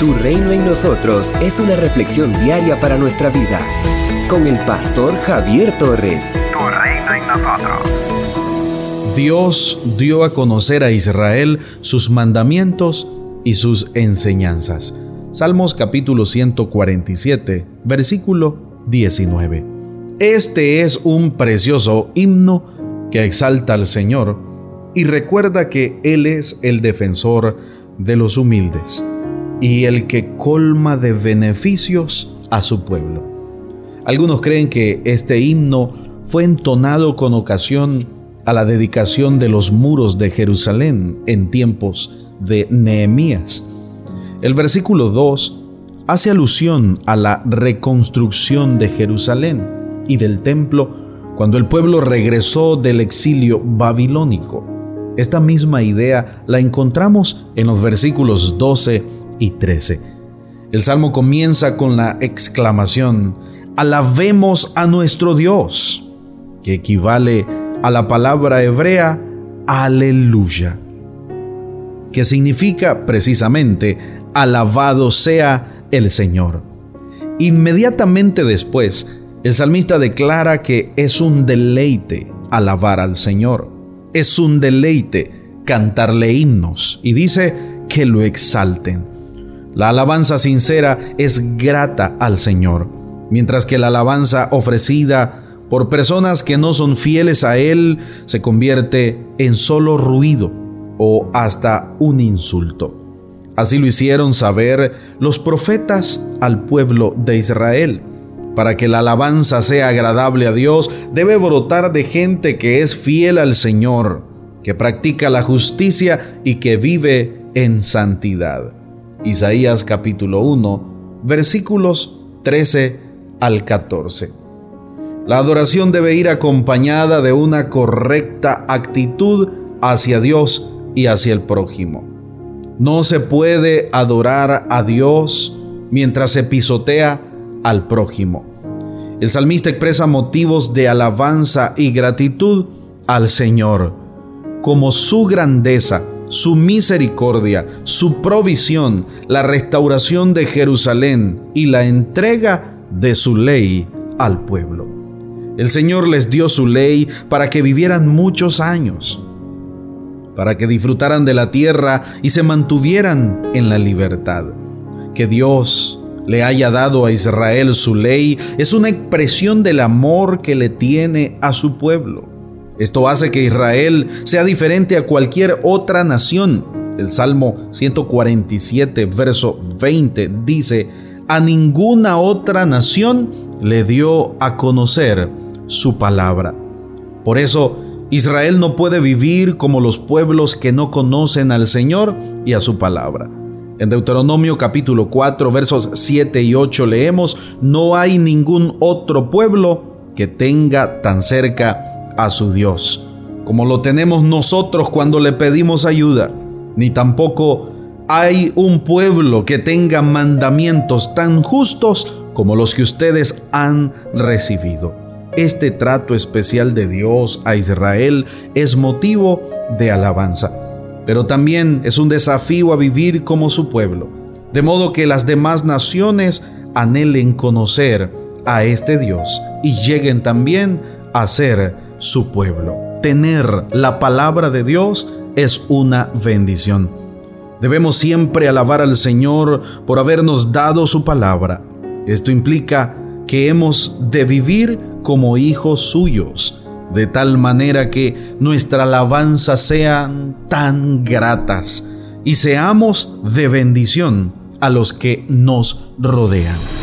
Tu reino en nosotros es una reflexión diaria para nuestra vida. Con el pastor Javier Torres. Tu reino en nosotros. Dios dio a conocer a Israel sus mandamientos y sus enseñanzas. Salmos capítulo 147, versículo 19. Este es un precioso himno que exalta al Señor y recuerda que Él es el defensor de los humildes y el que colma de beneficios a su pueblo. Algunos creen que este himno fue entonado con ocasión a la dedicación de los muros de Jerusalén en tiempos de Nehemías. El versículo 2 hace alusión a la reconstrucción de Jerusalén y del templo cuando el pueblo regresó del exilio babilónico. Esta misma idea la encontramos en los versículos 12 y 13. El salmo comienza con la exclamación, alabemos a nuestro Dios, que equivale a la palabra hebrea aleluya, que significa precisamente alabado sea el Señor. Inmediatamente después, el salmista declara que es un deleite alabar al Señor, es un deleite cantarle himnos y dice que lo exalten. La alabanza sincera es grata al Señor, mientras que la alabanza ofrecida por personas que no son fieles a Él se convierte en solo ruido o hasta un insulto. Así lo hicieron saber los profetas al pueblo de Israel. Para que la alabanza sea agradable a Dios, debe brotar de gente que es fiel al Señor, que practica la justicia y que vive en santidad. Isaías capítulo 1, versículos 13 al 14. La adoración debe ir acompañada de una correcta actitud hacia Dios y hacia el prójimo. No se puede adorar a Dios mientras se pisotea al prójimo. El salmista expresa motivos de alabanza y gratitud al Señor, como su grandeza, su misericordia, su provisión, la restauración de Jerusalén y la entrega de su ley al pueblo. El Señor les dio su ley para que vivieran muchos años, para que disfrutaran de la tierra y se mantuvieran en la libertad. Que Dios le haya dado a Israel su ley es una expresión del amor que le tiene a su pueblo. Esto hace que Israel sea diferente a cualquier otra nación. El Salmo 147, verso 20 dice, a ninguna otra nación le dio a conocer su palabra. Por eso, Israel no puede vivir como los pueblos que no conocen al Señor y a su palabra. En Deuteronomio capítulo 4 versos 7 y 8 leemos, no hay ningún otro pueblo que tenga tan cerca a su Dios, como lo tenemos nosotros cuando le pedimos ayuda, ni tampoco hay un pueblo que tenga mandamientos tan justos como los que ustedes han recibido. Este trato especial de Dios a Israel es motivo de alabanza, pero también es un desafío a vivir como su pueblo, de modo que las demás naciones anhelen conocer a este Dios y lleguen también a ser su pueblo. Tener la palabra de Dios es una bendición. Debemos siempre alabar al Señor por habernos dado su palabra. Esto implica que hemos de vivir como hijos suyos, de tal manera que nuestra alabanza sean tan gratas y seamos de bendición a los que nos rodean.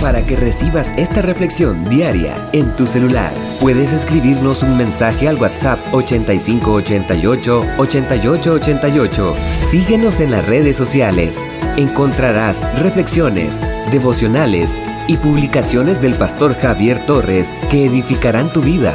Para que recibas esta reflexión diaria en tu celular, puedes escribirnos un mensaje al WhatsApp 8588 8888. Síguenos en las redes sociales. Encontrarás reflexiones, devocionales y publicaciones del pastor Javier Torres que edificarán tu vida.